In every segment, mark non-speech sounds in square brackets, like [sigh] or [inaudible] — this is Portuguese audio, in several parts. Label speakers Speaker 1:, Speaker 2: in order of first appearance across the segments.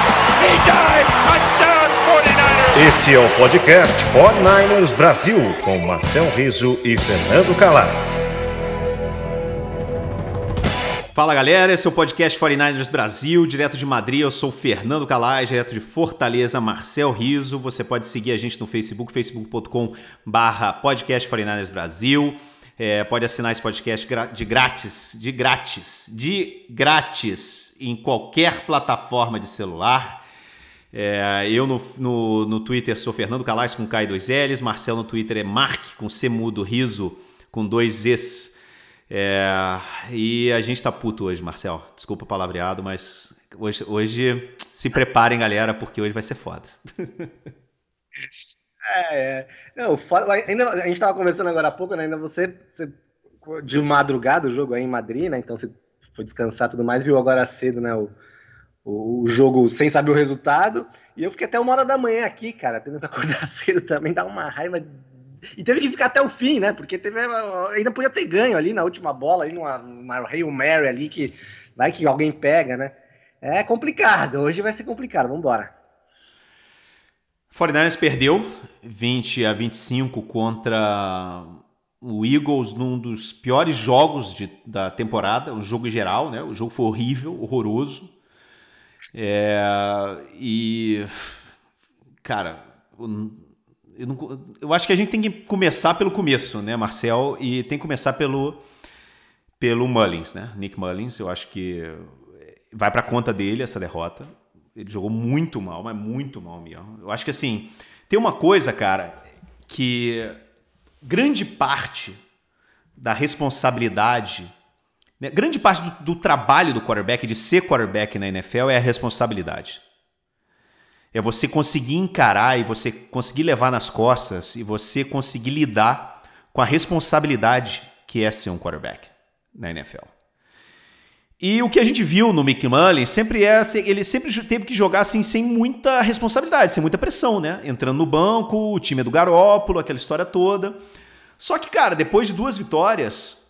Speaker 1: 10. He dives, touchdown 49ers.
Speaker 2: Este é o podcast 49ers Brasil, com Marcel Riso e Fernando Calais.
Speaker 3: Fala galera, esse é o podcast 49ers Brasil, direto de Madrid. Eu sou Fernando Calais, direto de Fortaleza, Marcel Riso. Você pode seguir a gente no Facebook, facebook.com/barra podcast 49ers Brasil. É, pode assinar esse podcast de grátis, de grátis, de grátis em qualquer plataforma de celular. É, eu no, no, no, Twitter sou Fernando Calais com K e dois L's, Marcel no Twitter é Mark com C mudo, riso com dois Z's. É, e a gente tá puto hoje, Marcel. Desculpa o palavreado, mas hoje, hoje se preparem, galera, porque hoje vai ser foda. [laughs]
Speaker 4: É, é. Não, foda, ainda, a gente tava conversando agora há pouco, né? Ainda você, você de madrugada o jogo aí em Madrid, né? Então você foi descansar e tudo mais, viu agora cedo, né? O, o, o, jogo sem saber o resultado. E eu fiquei até uma hora da manhã aqui, cara, tendo que acordar [laughs] cedo também, dá uma raiva e teve que ficar até o fim, né? Porque teve, ainda podia ter ganho ali na última bola, aí numa, numa Hail Mary ali, que vai que alguém pega, né? É complicado, hoje vai ser complicado, vamos embora.
Speaker 3: 49ers perdeu 20 a 25 contra o Eagles num dos piores jogos de, da temporada, um jogo geral, né? O jogo foi horrível, horroroso. É, e, cara, eu, não, eu acho que a gente tem que começar pelo começo, né, Marcel? E tem que começar pelo, pelo Mullins, né? Nick Mullins, eu acho que vai para conta dele essa derrota. Ele jogou muito mal, mas muito mal mesmo. Eu acho que assim, tem uma coisa, cara, que grande parte da responsabilidade, grande parte do, do trabalho do quarterback, de ser quarterback na NFL, é a responsabilidade. É você conseguir encarar e você conseguir levar nas costas e você conseguir lidar com a responsabilidade que é ser um quarterback na NFL. E o que a gente viu no Mick Mullins sempre é ele sempre teve que jogar assim sem muita responsabilidade, sem muita pressão, né? Entrando no banco, o time é do Garópolo, aquela história toda. Só que, cara, depois de duas vitórias,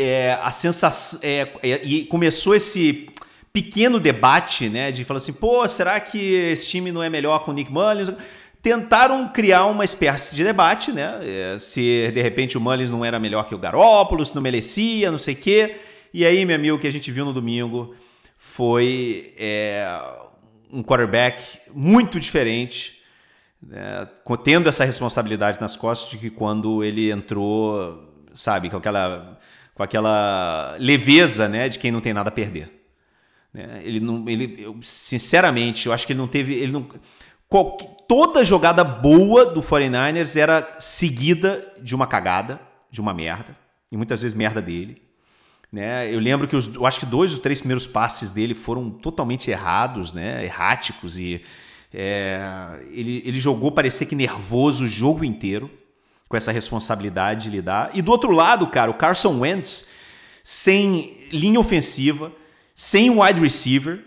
Speaker 3: é, a sensação é, é, e começou esse pequeno debate, né? De falar assim, pô, será que esse time não é melhor com o Nick Mullins? Tentaram criar uma espécie de debate, né? É, se de repente o Mullins não era melhor que o Garópolo, se não merecia, não sei o quê. E aí, meu amigo, o que a gente viu no domingo foi é, um quarterback muito diferente, né? tendo essa responsabilidade nas costas de que quando ele entrou, sabe, com aquela, com aquela leveza, né, de quem não tem nada a perder. Né? Ele não, ele, eu, sinceramente, eu acho que ele não teve, ele não, qual, toda jogada boa do 49ers era seguida de uma cagada, de uma merda, e muitas vezes merda dele. Né? Eu lembro que os, eu acho que dois ou três primeiros passes dele foram totalmente errados, né? erráticos, e é, ele, ele jogou parecer que nervoso o jogo inteiro, com essa responsabilidade de lidar. E do outro lado, cara, o Carson Wentz, sem linha ofensiva, sem wide receiver,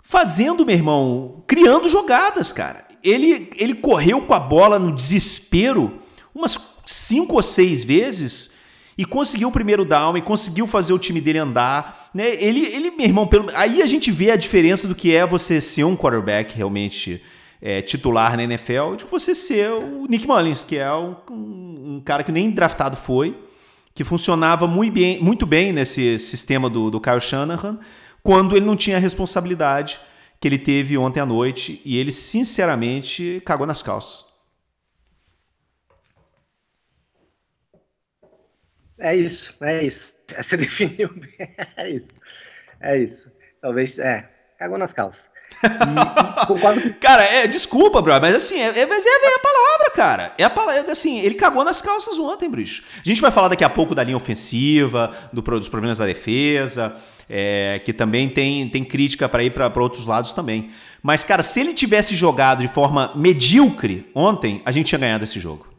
Speaker 3: fazendo, meu irmão, criando jogadas, cara. Ele, ele correu com a bola no desespero umas cinco ou seis vezes e conseguiu o primeiro down e conseguiu fazer o time dele andar. Né? Ele, ele, meu irmão, pelo... aí a gente vê a diferença do que é você ser um quarterback realmente é, titular na NFL de você ser o Nick Mullins, que é um, um, cara que nem draftado foi que funcionava muito bem, muito bem nesse sistema do, do Kyle Shanahan, quando ele não tinha a responsabilidade que ele teve ontem à noite e ele, sinceramente, cagou nas calças.
Speaker 4: É isso, é isso. [laughs] Você definiu bem. É isso. É isso. Talvez, é, cagou nas calças.
Speaker 3: E, cara, é, desculpa, bro, mas assim, é, é, mas é, é, a palavra, cara. É a palavra, assim, ele cagou nas calças ontem, bicho. A gente vai falar daqui a pouco da linha ofensiva, do, dos problemas da defesa, é, que também tem, tem crítica para ir para outros lados também. Mas, cara, se ele tivesse jogado de forma medíocre ontem, a gente tinha ganhado esse jogo.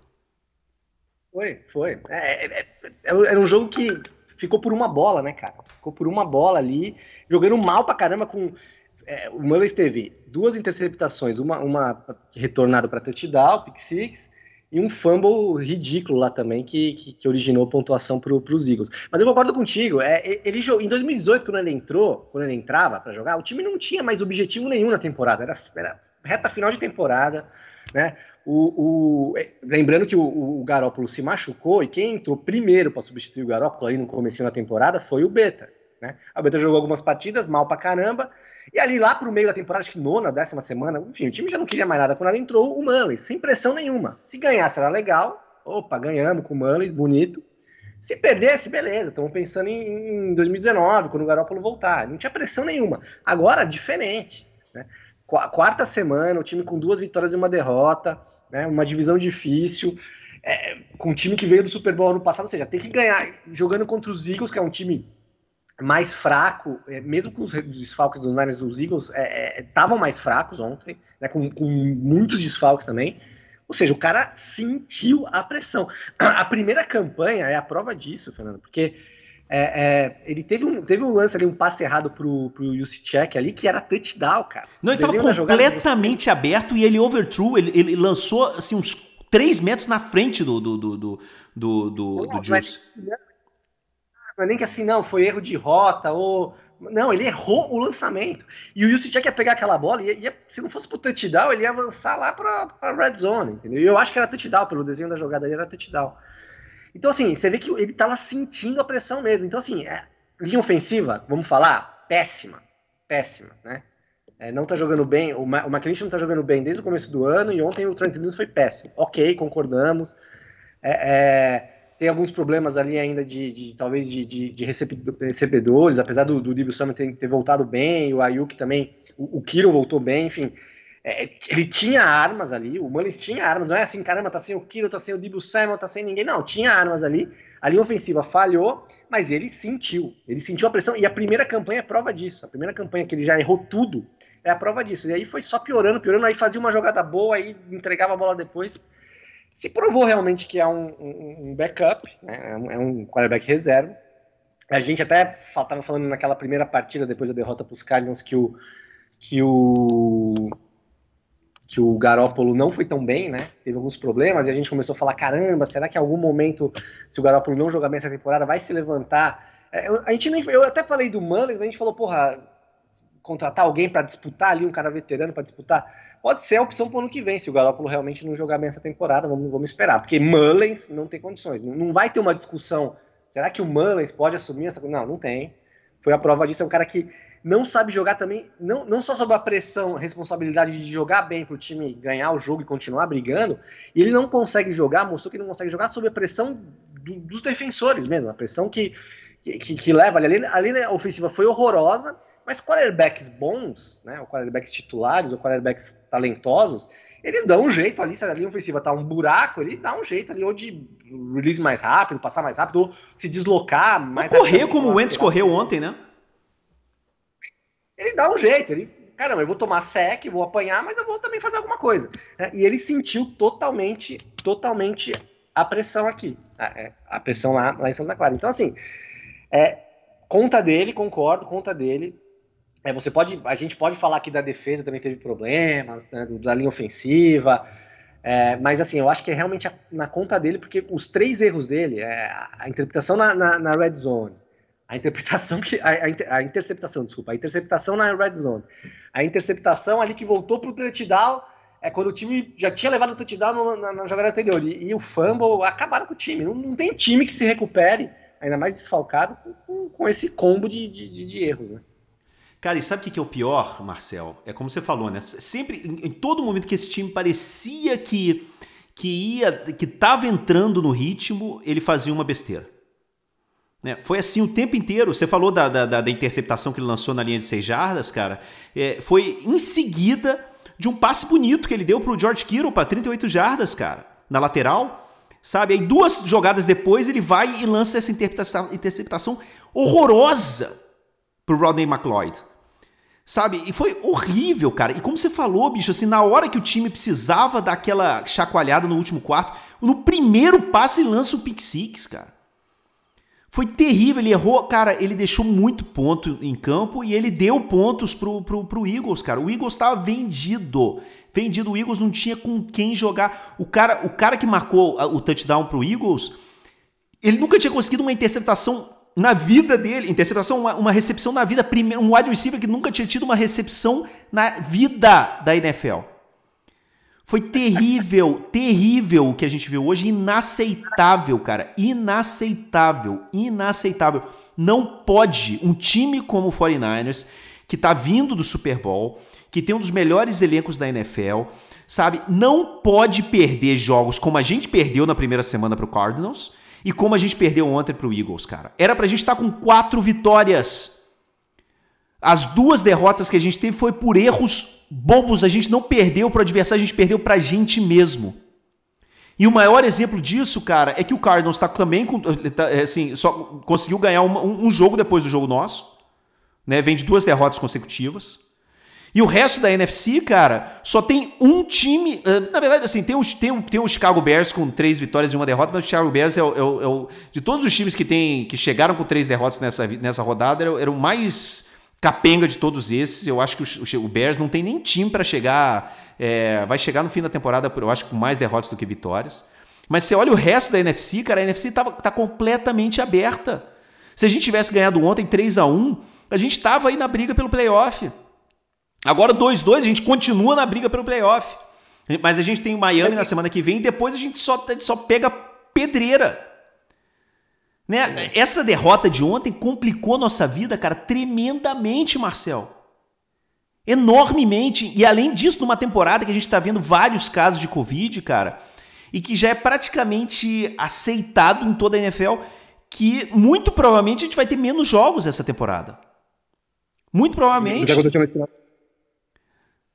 Speaker 4: Foi, foi. É, é, é, era um jogo que ficou por uma bola, né, cara? Ficou por uma bola ali, jogando mal pra caramba com. É, o Mullins teve duas interceptações, uma, uma retornada para touchdown, pick six, e um fumble ridículo lá também que, que, que originou pontuação para os Eagles. Mas eu concordo contigo, é, ele em 2018 quando ele entrou, quando ele entrava para jogar, o time não tinha mais objetivo nenhum na temporada, era, era reta final de temporada, né? O, o, lembrando que o, o Garópolo se machucou e quem entrou primeiro para substituir o Garópolo aí no começo da temporada foi o Beta. Né? A Beta jogou algumas partidas, mal pra caramba, e ali lá pro meio da temporada, acho que nona, décima semana, enfim, o time já não queria mais nada. Quando ela entrou, o Mullins, sem pressão nenhuma. Se ganhasse era legal, opa, ganhamos com o Mullins, bonito. Se perdesse, beleza, estamos pensando em, em 2019, quando o Garópolo voltar. Não tinha pressão nenhuma. Agora, diferente. Né? quarta semana, o time com duas vitórias e uma derrota, né, uma divisão difícil, é, com um time que veio do Super Bowl ano passado, ou seja, tem que ganhar jogando contra os Eagles, que é um time mais fraco, é, mesmo com os desfalques dos Niners, os Eagles estavam é, é mais fracos ontem, né, com, com, muitos desfalques também. Ou seja, o cara sentiu a pressão. [clears throat] A primeira campanha é a prova disso, Fernando, porque é, é, ele teve um, teve um lance ali, um passe errado pro, pro Juszczyk ali, que era touchdown, cara.
Speaker 3: Não, ele estava completamente aberto e ele overthrew, ele, ele lançou assim, uns 3 metros na frente do, do, do, do, do, do, do Juice.
Speaker 4: Não é nem que assim, não, foi erro de rota ou... Não, ele errou o lançamento. E o Juszczyk ia pegar aquela bola e ia, se não fosse pro touchdown, ele ia avançar lá pra, pra red zone, entendeu? E eu acho que era touchdown, pelo desenho da jogada ali era touchdown. Então, assim, você vê que ele tá lá sentindo a pressão mesmo. Então, assim, é, linha ofensiva, vamos falar, péssima. Péssima, né? É, não tá jogando bem, o, Ma o não tá jogando bem desde o começo do ano e ontem o Trent Williams foi péssimo. Ok, concordamos. É, é, tem alguns problemas ali ainda de, de talvez de, de, de, recebedores, apesar do, do Dibble Summit ter, ter, voltado bem, o Ayuk também, o, o Kiro voltou bem, enfim. É, ele tinha armas ali, o Mullins tinha armas, não é assim, caramba, tá sem o Kiro, tá sem o Debo Samuel, tá sem ninguém, não, tinha armas ali, a linha ofensiva falhou, mas ele sentiu, ele sentiu a pressão, e a primeira campanha é prova disso, a primeira campanha que ele já errou tudo, é a prova disso, e aí foi só piorando, piorando, aí fazia uma jogada boa, aí entregava a bola depois, se provou realmente que é um, um, backup, né, é um quarterback reserva, a gente até estava falando naquela primeira partida, depois da derrota para os Cardinals, que o que o que o Garópolo não foi tão bem, né? Teve alguns problemas e a gente começou a falar: caramba, será que em algum momento, se o Garópolo não jogar bem essa temporada, vai se levantar? É, a gente nem, eu até falei do Mullins, mas a gente falou: porra, contratar alguém para disputar ali, um cara veterano para disputar, pode ser a opção para o ano que vem, se o Garópolo realmente não jogar bem essa temporada, vamos, vamos esperar, porque Mullins não tem condições, não, não vai ter uma discussão. Será que o Mullins pode assumir essa? Não, não tem. Foi a prova disso, é um cara que não sabe jogar também, não, não só sob a pressão, a responsabilidade de jogar bem para o time ganhar o jogo e continuar brigando, e ele não consegue jogar, mostrou que não consegue jogar sob a pressão do, dos defensores mesmo, a pressão que, que, que leva ali. A linha ofensiva foi horrorosa, mas quarterbacks bons, né, ou quarterbacks titulares, ou quarterbacks talentosos, eles dão um jeito ali, se a linha ofensiva tá um buraco, ele dá um jeito ali, ou de release mais rápido, passar mais rápido, ou se deslocar mais
Speaker 3: ou correr como o Wentz correu ontem, né?
Speaker 4: ele dá um jeito, ele, caramba, eu vou tomar sec, vou apanhar, mas eu vou também fazer alguma coisa. É, e ele sentiu totalmente, totalmente a pressão aqui, a, é, a pressão lá, lá em Santa Clara. Então, assim, é, conta dele, concordo, conta dele. É, você pode, a gente pode falar que da defesa também teve problemas, né, da linha ofensiva, é, mas assim, eu acho que é realmente a, na conta dele, porque os três erros dele, é, a interpretação na, na, na red zone, a interpretação que. A, a, interceptação, desculpa. A interceptação na red zone. A interceptação ali que voltou pro touchdown. É quando o time já tinha levado o touchdown no, na, na, jogada anterior. E, e, o fumble acabaram com o time. Não, não, tem time que se recupere, ainda mais desfalcado, com, com, com esse combo de, de, de, erros, né?
Speaker 3: Cara, e sabe o que é o pior, Marcel? É como você falou, né? Sempre, em, todo momento que esse time parecia que que ia, que tava entrando no ritmo, ele fazia uma besteira. Né? Foi assim o tempo inteiro. Você falou da, da, da interceptação que ele lançou na linha de seis jardas, cara. É, foi em seguida de um passe bonito que ele deu pro George Kittle para 38 jardas, cara, na lateral. Sabe? Aí duas jogadas depois ele vai e lança essa interceptação, interceptação horrorosa pro Rodney McLeod. Sabe? E foi horrível, cara. E como você falou, bicho, assim, na hora que o time precisava daquela chacoalhada no último quarto, no primeiro passe ele lança o pick six, cara. Foi terrível, ele errou, cara, ele deixou muito ponto em campo e ele deu pontos pro, pro, pro Eagles, cara. O Eagles estava vendido. Vendido, o Eagles não tinha com quem jogar. O cara, o cara que marcou o touchdown pro Eagles, ele nunca tinha conseguido uma interceptação na vida dele, interceptação, uma, uma recepção na vida, um wide receiver que nunca tinha tido uma recepção na vida da NFL. Foi terrível, terrível o que a gente viu hoje, inaceitável, cara, inaceitável, inaceitável. Não pode um time como o 49ers, que tá vindo do Super Bowl, que tem um dos melhores elencos da NFL, sabe? Não pode perder jogos como a gente perdeu na primeira semana pro Cardinals e como a gente perdeu ontem pro Eagles, cara. Era pra gente estar tá com quatro vitórias. As duas derrotas que a gente teve foi por erros bobos. A gente não perdeu pro adversário, a gente perdeu pra gente mesmo. E o maior exemplo disso, cara, é que o Cardinals está também com, tá, é, assim, só conseguiu ganhar um, um, jogo depois do jogo nosso, né? Vem de duas derrotas consecutivas. E o resto da NFC, cara, só tem um time. Uh, na verdade, assim, tem, os, tem, tem o Chicago Bears com três vitórias e uma derrota, mas o Chicago Bears é o, é o, é o de todos os times que, tem, que chegaram com três derrotas nessa, nessa rodada, era, era o mais capenga de todos esses. Eu acho que o, o Bears não tem nem time para chegar. É, vai chegar no fim da temporada, eu acho, com mais derrotas do que vitórias. Mas você olha o resto da NFC, cara, a NFC tá, tá completamente aberta. Se a gente tivesse ganhado ontem 3 a 1 a gente tava aí na briga pelo playoff. Agora 2-2, a gente continua na briga pelo playoff. Mas a gente tem o Miami na semana que vem e depois a gente só, só pega pedreira. Né? Essa derrota de ontem complicou nossa vida, cara, tremendamente, Marcel. Enormemente. E além disso, numa temporada que a gente está vendo vários casos de Covid, cara, e que já é praticamente aceitado em toda a NFL que muito provavelmente a gente vai ter menos jogos essa temporada. Muito provavelmente.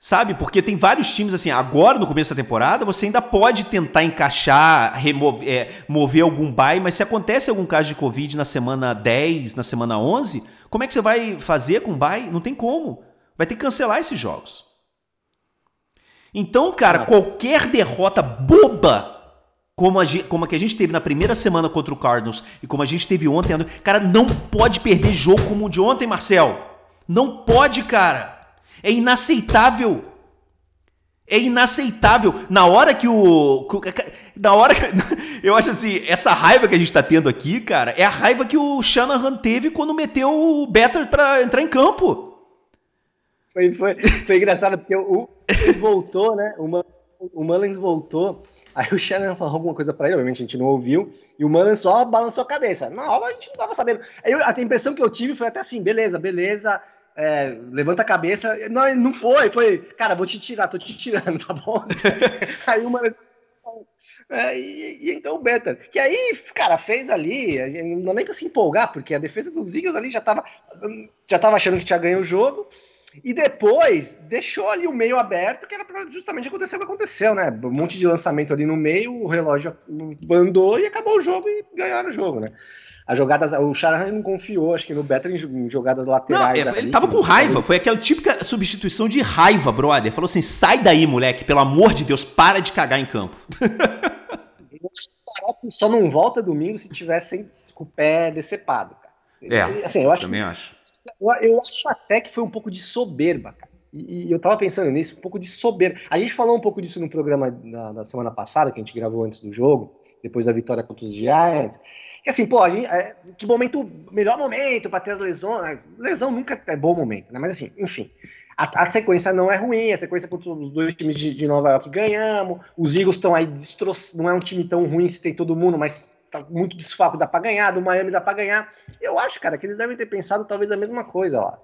Speaker 3: Sabe? Porque tem vários times assim, agora no começo da temporada, você ainda pode tentar encaixar, remover, é, mover algum bye, mas se acontece algum caso de Covid na semana 10, na semana 11, como é que você vai fazer com o bye? Não tem como. Vai ter que cancelar esses jogos. Então, cara, qualquer derrota boba como a, como a que a gente teve na primeira semana contra o Cardinals e como a gente teve ontem, cara, não pode perder jogo como o de ontem, Marcel. Não pode, cara. É inaceitável. É inaceitável. Na hora que o. Na hora que. [laughs] Eu acho assim, essa raiva que a gente tá tendo aqui, cara, é a raiva que o Shanahan teve quando meteu o Better pra entrar em campo.
Speaker 4: Foi, foi, foi engraçado, porque o, o voltou, né? O, Mullins voltou. Aí o Shanahan falou alguma coisa pra ele, obviamente a gente não ouviu, e o Mullins só balançou a cabeça. Não, a gente não tava sabendo. Aí eu, a impressão que eu tive foi até assim, beleza, beleza é, levanta a cabeça. Não, não foi, foi, cara, vou te tirar, tô te tirando, [laughs] tá bom? [laughs] aí uma é, e, e, então o Better, que aí, cara, fez ali, não dá nem pra se empolgar, porque a defesa dos Eagles ali já tava, já tava achando que tinha ganho o jogo, e depois deixou ali o meio aberto, que era pra justamente acontecer o que aconteceu, né? Um monte de lançamento ali no meio, o relógio andou e acabou o jogo e ganharam o jogo, né? As jogadas, o Shanahan não confiou, acho que no Better em jogadas laterais.
Speaker 3: Não, ele tava com raiva, foi aquela típica substituição de raiva, brother. Falou assim: sai daí, moleque, pelo amor de Deus, para de cagar em campo. [laughs]
Speaker 4: Só não volta domingo se tivesse com o pé decepado, cara.
Speaker 3: É, assim, eu acho também acho.
Speaker 4: Eu, eu, acho até que foi um pouco de soberba, cara. E, e, eu tava pensando nisso, um pouco de soberba. A gente falou um pouco disso no programa da, da semana passada, que a gente gravou antes do jogo, depois da vitória contra os Giants. Que assim, pô, gente, é, que momento, melhor momento para ter as lesões. Lesão nunca é bom momento, né? Mas assim, enfim. A, a sequência não é ruim, a sequência contra os dois times de, de Nova York ganhamos. Os Eagles estão aí destroçando. Não é um time tão ruim se tem todo mundo, mas tá muito desfalco, dá para ganhar. Do Miami dá para ganhar. Eu acho, cara, que eles devem ter pensado talvez a mesma coisa lá.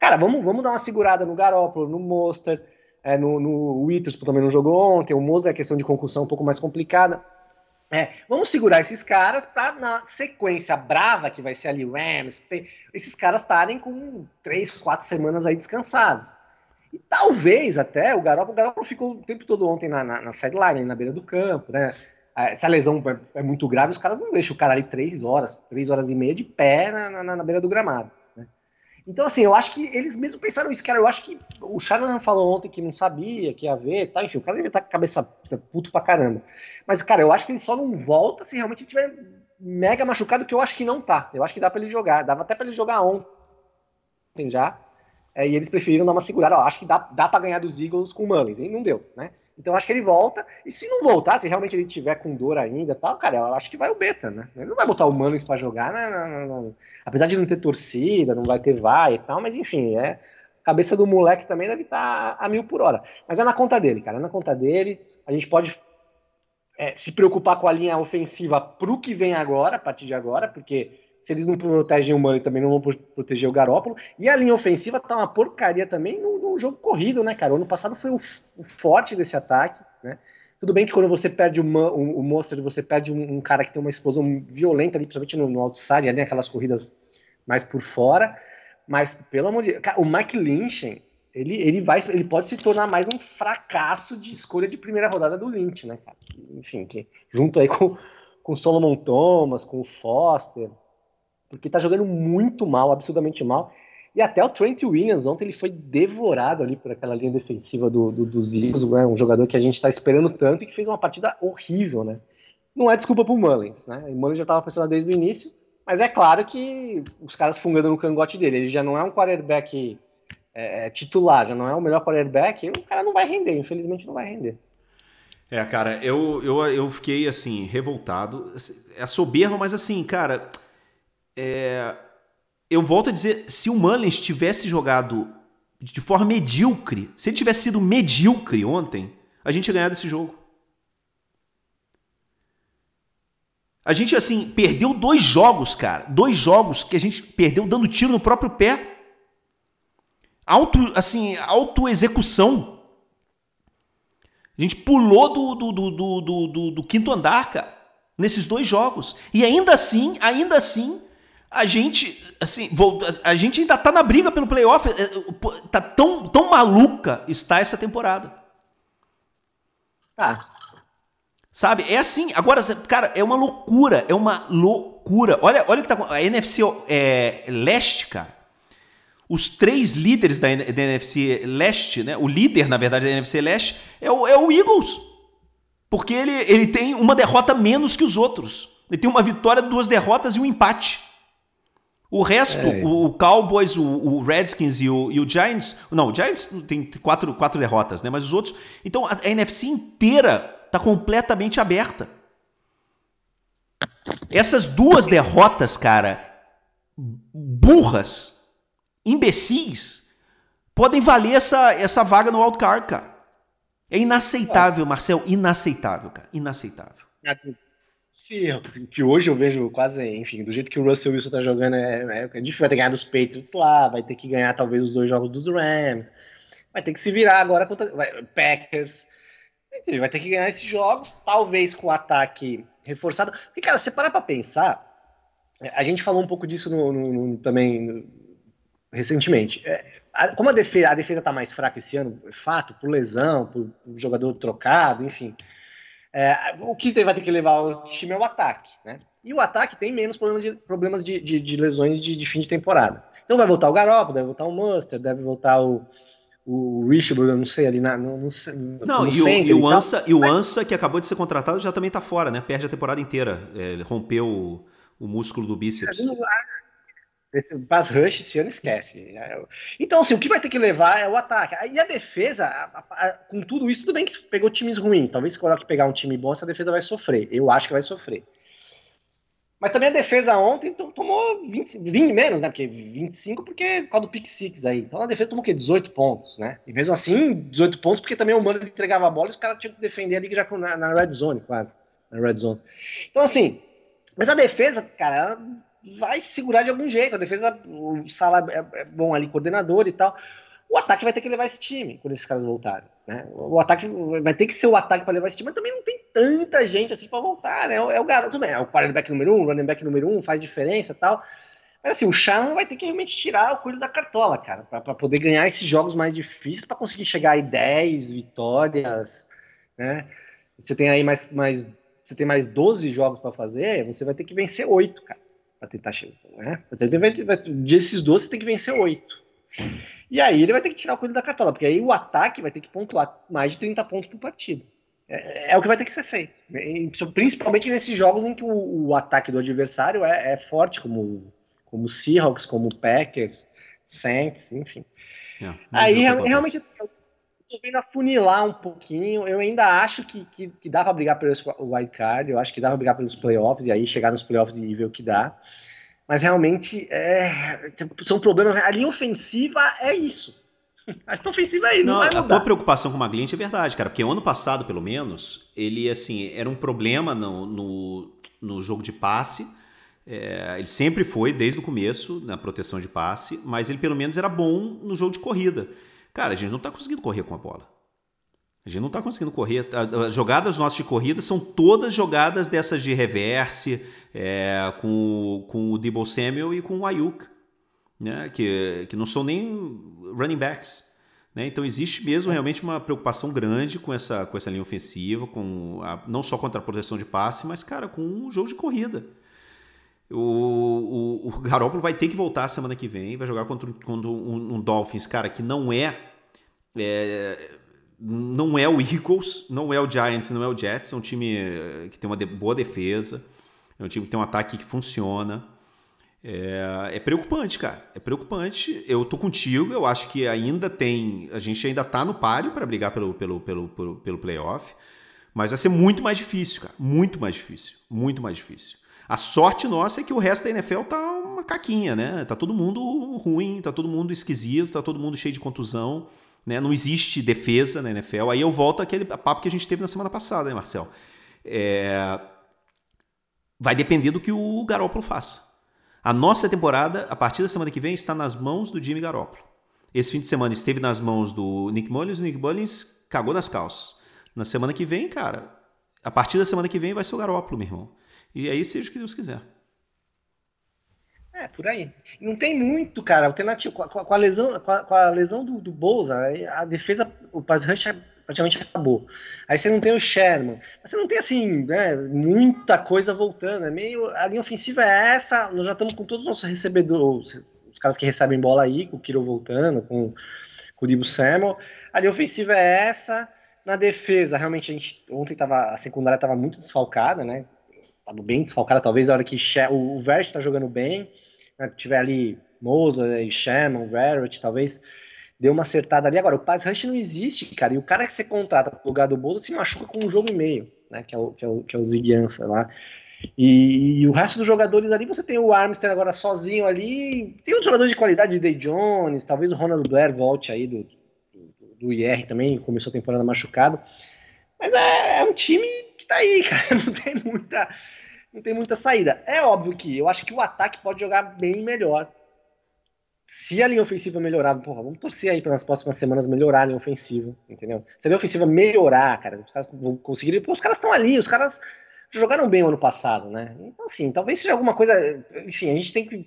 Speaker 4: cara, vamos, vamos dar uma segurada no Garoppolo, no Monster, é, no, no Witherspoon também não jogou ontem, o Mosley é questão de concussão um pouco mais complicada. É, vamos segurar esses caras para na sequência brava que vai ser ali Rams, esses caras estarem com três, quatro semanas aí descansados. E talvez até o Garoppolo, o Garoppolo ficou o tempo todo ontem na, na, na sideline, na beira do campo, né? É, se a lesão é, é muito grave, os caras não deixam o cara ali três horas, três horas e meia de pé na, na, na beira do gramado. Então, assim, eu acho que eles mesmo pensaram isso, cara. Eu acho que o Shanahan falou ontem que não sabia, que ia ver, tá? Enfim, o cara deve estar com a cabeça puto pra caramba. Mas, cara, eu acho que ele só não volta se realmente tiver mega machucado, que eu acho que não tá. Eu acho que dá para ele jogar. Dava até para ele jogar ontem já. É, e eles preferiram dar uma segurada. Eu acho que dá, dá para ganhar dos Eagles com o Mullins. E não deu, né? Então acho que ele volta. E se não voltar, se realmente ele tiver com dor ainda tal, cara, eu acho que vai o Beta, né? Ele não vai botar o Mullins para jogar, né? Não, não, não. apesar de não ter torcida, não vai ter vai e tal, mas enfim, é. A cabeça do moleque também deve estar tá a mil por hora. Mas é na conta dele, cara. É na conta dele. A gente pode é, se preocupar com a linha ofensiva pro que vem agora, a partir de agora, porque se eles não protegem o Mullins, também não vão proteger o Garópolo. E a linha ofensiva tá uma porcaria também no, no jogo corrido, né, cara? O ano passado foi o, o, forte desse ataque, né? Tudo bem que quando você perde o, o, o Monster, você perde um, um, cara que tem uma explosão violenta ali, principalmente no, no outside, ali, aquelas corridas mais por fora. Mas, pelo amor de Deus, o Mike Lynch, ele, ele, vai, ele pode se tornar mais um fracasso de escolha de primeira rodada do Lynch, né, cara? Enfim, que, junto aí com, com o Solomon Thomas, com o Foster, porque tá jogando muito mal, absurdamente mal. E até o Trent Williams ontem ele foi devorado ali por aquela linha defensiva do, do, dos Eagles, né? um jogador que a gente está esperando tanto e que fez uma partida horrível, né? Não é desculpa pro Mullins, né? O Mullins já estava pressionado desde o início, mas é claro que os caras fungando no cangote dele, ele já não é um quarterback é, é titular, já não é o melhor quarterback, o cara não vai render, infelizmente não vai render.
Speaker 3: É, cara, eu, eu, eu fiquei assim, revoltado. É soberba, mas assim, cara, é, eu volto a dizer, se o Mullins tivesse jogado de forma medíocre, se ele tivesse sido medíocre ontem, a gente ia ganhar desse jogo. A gente, assim, perdeu dois jogos, cara. Dois jogos que a gente perdeu dando tiro no próprio pé. Auto, assim, autoexecução. A gente pulou do, do, do, do, do, do quinto andar, cara. Nesses dois jogos. E ainda assim, ainda assim, a gente, assim, a gente ainda tá na briga pelo playoff. É, tá tão, tão maluca está essa temporada.
Speaker 4: Tá.
Speaker 3: Sabe? É assim. Agora, cara, é uma loucura. É uma loucura. Olha, olha o que tá A NFC é, Leste, cara. Os três líderes da, da NFC Leste, né? O líder, na verdade, da NFC Leste é o, é o Eagles. Porque ele, ele tem uma derrota menos que os outros. Ele tem uma vitória, duas derrotas e um empate. O resto, é. o, o, Cowboys, o, o Redskins e o, e o, Giants. Não, o Giants tem quatro, quatro derrotas, né? Mas os outros. Então a, a NFC inteira está completamente aberta. Essas duas derrotas, cara, burras, imbecis, podem valer essa, essa vaga no wildcard, cara. É inaceitável, Marcel, inaceitável, cara, inaceitável. É,
Speaker 4: se, assim, que hoje eu vejo quase, enfim, do jeito que o Russell Wilson tá jogando, é, é, é difícil, vai ter que ganhar dos Patriots lá, vai ter que ganhar talvez os dois jogos dos Rams, vai ter que se virar agora contra vai, Packers, vai ter que ganhar esses jogos, talvez com o ataque reforçado. Porque, cara, você parar pra pensar, a gente falou um pouco disso no, no, no também recentemente. É, a, como a defesa, a defesa tá mais fraca esse ano, é fato, por lesão, por, por jogador trocado, enfim. É, o que vai ter que levar o time é o ataque, né? E o ataque tem menos problemas de, problemas de, de, de lesões de, de, fim de temporada. Então vai voltar o Garoppolo, deve voltar o Munster, deve voltar o, o Richard, eu não sei, ali na, no, no,
Speaker 3: Não, no e, o, e, o Ansa, e o Ansa, que acabou de ser contratado, já também tá fora, né? Perde a temporada inteira. É, rompeu o, o músculo do bíceps.
Speaker 4: Esse pass rush esse ano esquece. Então, assim, o que vai ter que levar é o ataque. E a defesa, a, a, com tudo isso, tudo bem que pegou times ruins. Talvez se coloque pegar um time bom, essa defesa vai sofrer. Eu acho que vai sofrer. Mas também a defesa ontem tomou 20, 20 menos, né? Porque 25 porque por causa do pick six aí. Então a defesa tomou o quê? 18 pontos, né? E mesmo assim, 18 pontos porque também o Manos entregava a bola e os caras tinham que defender ali já na, na red zone, quase. Na red zone. Então assim, mas a defesa, cara, vai segurar de algum jeito. A defesa, o Salah é, é bom ali, coordenador e tal. O ataque vai ter que levar esse time quando esses caras voltarem. Né? O ataque vai ter que ser o ataque para levar esse time, mas também não tem tanta gente assim para voltar. Né? É, o garoto, é o quarterback número um, running back número um, faz diferença tal. Mas assim, o Shannon vai ter que realmente tirar o coelho da cartola, cara, para poder ganhar esses jogos mais difíceis, para conseguir chegar aí 10 vitórias, né? Você tem aí mais, mais você tem mais 12 jogos para fazer, você vai ter que vencer 8, cara, para tentar chegar, né? Desses 12 você tem que vencer 8. E aí ele vai ter que tirar o coelho da cartola, porque aí o ataque vai ter que pontuar mais de 30 pontos por partido. É, é, o que vai ter que ser feito. Principalmente nesses jogos em que o, o ataque do adversário é, é forte, como como Seahawks, como Packers, Saints, enfim. É, Aí realmente eu tô vendo afunilar um pouquinho. Eu ainda acho que, que, que dá para brigar pelo wild card, eu acho que dá para brigar pelos playoffs e aí chegar nos playoffs e ver o que dá. Mas realmente é, são problemas. A linha ofensiva é isso. A linha ofensiva é isso. Não, não
Speaker 3: a tua preocupação com o Maglint é verdade, cara, porque o ano passado, pelo menos, ele assim era um problema no, no, no jogo de passe é, ele sempre foi, desde o começo, na proteção de passe, mas ele pelo menos era bom no jogo de corrida. Cara, a gente não está conseguindo correr com a bola. A gente não está conseguindo correr. As jogadas nossas de corrida são todas jogadas dessas de reverse, é, com, com o Debo Samuel e com o Ayuk, né? que, que não são nem running backs. Né? Então existe mesmo realmente uma preocupação grande com essa, com essa linha ofensiva, com a, não só contra a proteção de passe, mas, cara, com o um jogo de corrida. O, o, o Garoppolo vai ter que voltar semana que vem, vai jogar contra, contra um, um, Dolphins, cara, que não é, é, não é o Eagles, não é o Giants, não é o Jets, é um time eh, que tem uma boa defesa, é um time que tem um ataque que funciona. É, é, preocupante, cara. É preocupante. Eu tô contigo. Eu acho que ainda tem. A gente ainda tá no páreo para brigar pelo, pelo, pelo, pelo, pelo playoff. Mas vai ser muito mais difícil, cara. Muito mais difícil. Muito mais difícil. A sorte nossa é que o resto da NFL tá uma caquinha, né? Tá todo mundo ruim, tá todo mundo esquisito, tá todo mundo cheio de contusão, né? Não existe defesa na NFL. Aí eu volto àquele papo que a gente teve na semana passada, né, Marcel? É... Vai depender do que o Garoppolo faça. A nossa temporada, a partir da semana que vem, está nas mãos do Jimmy Garoppolo. Esse fim de semana esteve nas mãos do Nick Mullins, o Nick Mullins cagou nas calças. Na semana que vem, cara, a partir da semana que vem vai ser o Garoppolo, meu irmão. E aí seja o que Deus quiser.
Speaker 4: É, por aí. Não tem muito, cara, alternativo. Com a, com a lesão, com a, com a, lesão do, do Bolsa, a defesa, o pass rush praticamente acabou. Aí você não tem o Sherman. Você não tem, assim, né, muita coisa voltando. É meio, a linha ofensiva é essa. Nós já estamos com todos os nossos recebedores, os caras que recebem bola aí, com o Kiro voltando, com, com o Dibu Samuel. A linha ofensiva é essa. Na defesa, realmente, a gente, ontem tava, a secundária estava muito desfalcada, né? Estava bem desfalcada, talvez a hora que o, o Vert está jogando bem, né, tiver ali Moser, Sherman, Verrett, talvez deu uma acertada ali. Agora, o pass rush não existe, cara, e o cara que você contrata no lugar do Bolsa se machuca com um jogo e meio, né, que é o, que é o, que é o Ziguiança lá. E, e, o resto dos jogadores ali, você tem o Armstead agora sozinho ali, tem outros jogadores de qualidade, Day Jones, talvez o Ronald Blair volte aí do, do, do IR também, começou a temporada machucado. Mas é, é um time que tá aí, [laughs] cara, não tem muita não tem muita saída. É óbvio que eu acho que o ataque pode jogar bem melhor. Se a linha ofensiva melhorar, porra, vamos torcer aí para nas próximas semanas melhorar a linha ofensiva, entendeu? Se a linha ofensiva melhorar, cara, os caras vão conseguir. Pô, os caras estão ali, os caras jogaram bem o ano passado, né? Então, assim, talvez seja alguma coisa. Enfim, a gente tem que.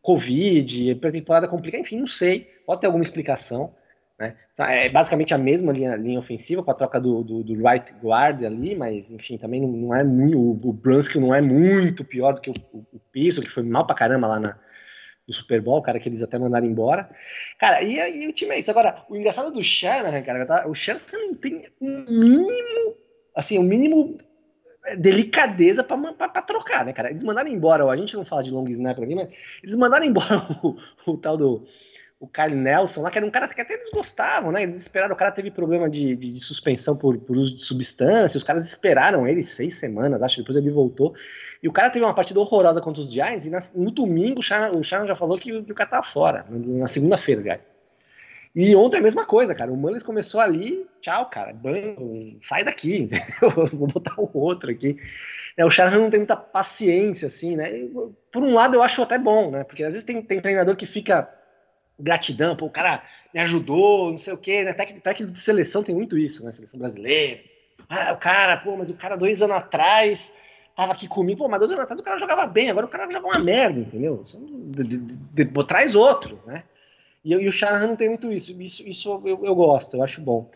Speaker 4: Covid, pré-temporada complicada, enfim, não sei. Pode ter alguma explicação. Né? Então, é basicamente a mesma linha, linha ofensiva, com a troca do, do, do right guard ali, mas enfim, também não, não é muito. O, o Brunskill não é muito pior do que o, o, o Piso, que foi mal pra caramba lá na, no Super Bowl, o cara que eles até mandaram embora. Cara, e, o time é isso. Agora, o engraçado do Shanahan, cara, tá, o Shanahan tem um mínimo, assim, um mínimo é, delicadeza para trocar, né, cara? Eles mandaram embora, a gente não fala de long snapper aqui, mas eles mandaram embora [laughs] o, o tal do o Kyle Nelson lá, que era um cara que até eles gostavam, né? Eles esperaram, o cara teve problema de, de, de suspensão por, por, uso de substância, os caras esperaram ele seis semanas, acho, depois ele voltou. E o cara teve uma partida horrorosa contra os Giants, e na, no domingo o Shannon, já falou que, que, o cara tava fora, na segunda-feira, cara. E ontem a mesma coisa, cara. O Mullins começou ali, tchau, cara, banho, sai daqui, [laughs] entendeu? Vou botar o outro aqui. É, o Shanahan não tem muita paciência, assim, né? Por um lado, eu acho até bom, né? Porque às vezes tem, tem treinador que fica gratidão, pô, o cara me ajudou, não sei o quê, né? Técnico de seleção tem muito isso, né? Seleção brasileira. Ah, o cara, pô, mas o cara dois anos atrás tava aqui comigo, pô, mas dois anos atrás o cara jogava bem, agora o cara joga uma merda, entendeu? De, de, de, de, traz outro, né? E, e o Shanahan não tem muito isso. Isso, isso eu, eu, gosto, eu acho bom.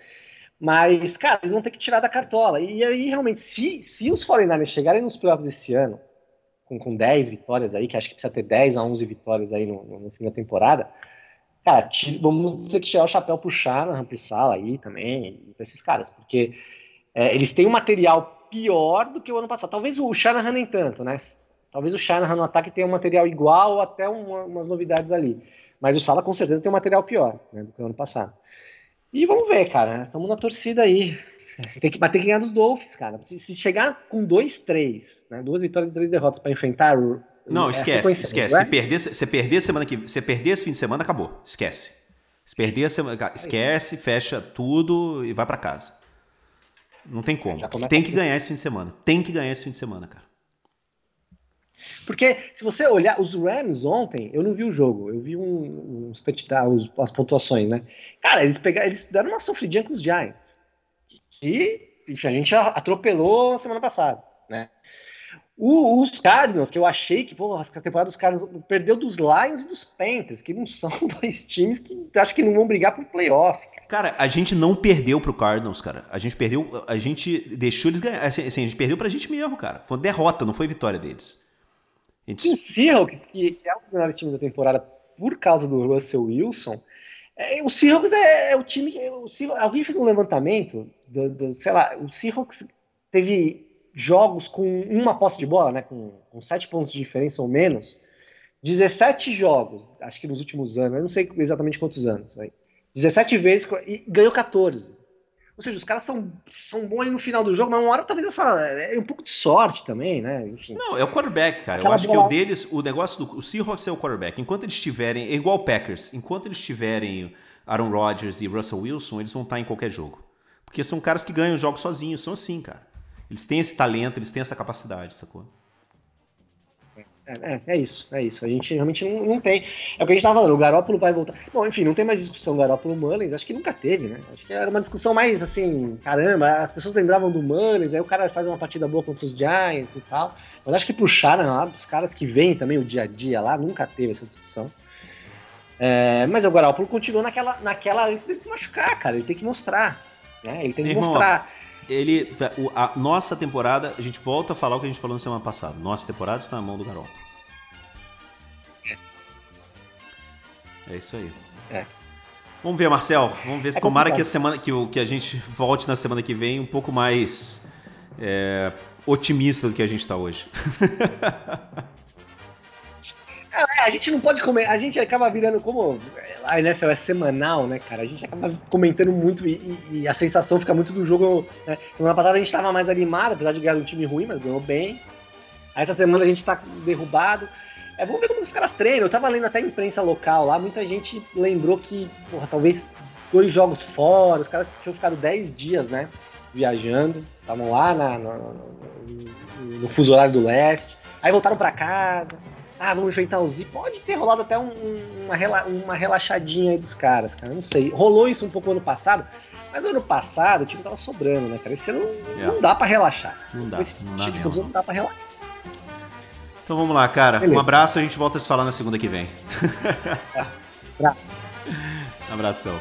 Speaker 4: Mas, cara, eles vão ter que tirar da cartola. E aí, realmente, se, se os 49ers chegarem nos playoffs esse ano, com, com 10 vitórias aí, que acho que precisa ter 10 a 11 vitórias aí no, no fim da temporada, cara, tira, vamos ter que tirar o chapéu pro Shanahan, pro Sala aí também, pra esses caras, porque é, eles têm um material pior do que o ano passado. Talvez o Shanahan nem tanto, né? Talvez o Shanahan no ataque tenha um material igual ou até uma, umas novidades ali. Mas o Sala com certeza tem um material pior né, do que o ano passado. E vamos ver, cara. Estamos na torcida aí. Tem que bater que ganhar dos Dolphins, cara. Se, se chegar com dois, três, né, duas vitórias e três derrotas para enfrentar.
Speaker 3: Não, esquece, esquece. É? Se perder, se perder semana que, se perder esse fim de semana, acabou. Esquece. Se perder semana, esquece, fecha tudo e vai para casa. Não tem como. Tem que ganhar esse fim de semana. Tem que ganhar esse fim de semana, cara.
Speaker 4: Porque se você olhar, os Rams ontem, eu não vi o jogo, eu vi um, uns touchdowns, as pontuações, né? Cara, eles pegaram, eles deram uma sofridinha com os Giants. E a gente atropelou semana passada, né? O, os Cardinals, que eu achei que, pô, a temporada dos Cardinals perdeu dos Lions e dos Panthers, que não são [laughs] dois times que acho que não vão brigar pro playoff.
Speaker 3: Cara, a gente não perdeu pro Cardinals, cara. A gente perdeu, a gente deixou eles ganhar. Assim, assim a gente perdeu pra gente mesmo, cara. Foi derrota, não foi vitória deles.
Speaker 4: Gente... O Seahawks, que, que é um dos melhores times da temporada por causa do Russell Wilson, é, o Seahawks é, é o time que. O Seahawks, alguém fez um levantamento, do, do, sei lá, o Seahawks teve jogos com uma posse de bola, né, com, com sete pontos de diferença ou menos, 17 jogos, acho que nos últimos anos, eu não sei exatamente quantos anos, aí, 17 vezes e ganhou 14. Ou seja, os caras são, são bons ali no final do jogo, mas uma hora talvez essa. É um pouco de sorte também, né?
Speaker 3: Enfim. Não, é o quarterback, cara. Aquela eu acho bola... que o deles, o negócio do o Seahawks é o quarterback. Enquanto eles tiverem. É igual o Packers. Enquanto eles tiverem Aaron Rodgers e Russell Wilson, eles vão estar em qualquer jogo. Porque são caras que ganham jogos sozinhos, são assim, cara. Eles têm esse talento, eles têm essa capacidade, sacou?
Speaker 4: É, é, é, isso, é isso. A gente realmente não, não, tem. É o que a gente tava falando, o Garópolo vai voltar. Bom, enfim, não tem mais discussão Garópolo Mullins, acho que nunca teve, né? Acho que era uma discussão mais assim, caramba, as pessoas lembravam do Mullins, aí o cara faz uma partida boa contra os Giants e tal. Mas acho que puxaram lá, os caras que vêm também o dia a dia lá, nunca teve essa discussão. É, mas o Garópolo continua naquela, naquela antes dele se machucar, cara. Ele tem que mostrar. Né? Ele tem que Irmão, mostrar.
Speaker 3: Ele, a nossa temporada, a gente volta a falar o que a gente falou na semana passada. Nossa temporada está na mão do Garoppolo. É. é isso aí. É. Vamos ver, Marcel. Vamos ver se é tomara que a semana que, que a gente volte na semana que vem um pouco mais é, otimista do que a gente está hoje. [laughs]
Speaker 4: É, a gente não pode comer, a gente acaba virando como a NFL é semanal, né, cara? A gente acaba comentando muito e, e, e a sensação fica muito do jogo. Né? Semana passada a gente estava mais animado, apesar de ganhar um time ruim, mas ganhou bem. Aí essa semana a gente está derrubado. É, vamos ver como os caras treinam. Eu tava lendo até a imprensa local lá, muita gente lembrou que, porra, talvez dois jogos fora, os caras tinham ficado 10 dias, né? Viajando, estavam lá na, no, no, no fuso horário do leste, aí voltaram para casa ah, vamos enfrentar o Z. Pode ter rolado até um, uma, uma relaxadinha aí dos caras, cara. Não sei. Rolou isso um pouco ano passado, mas ano passado o time tava sobrando, né, cara? Esse ano yeah. não dá para relaxar.
Speaker 3: Não dá. Esse
Speaker 4: não, tipo dá, não dá pra relaxar.
Speaker 3: Então vamos lá, cara. Beleza. Um abraço, a gente volta a se falar na segunda que vem. [laughs]
Speaker 4: Tá.
Speaker 3: Abração.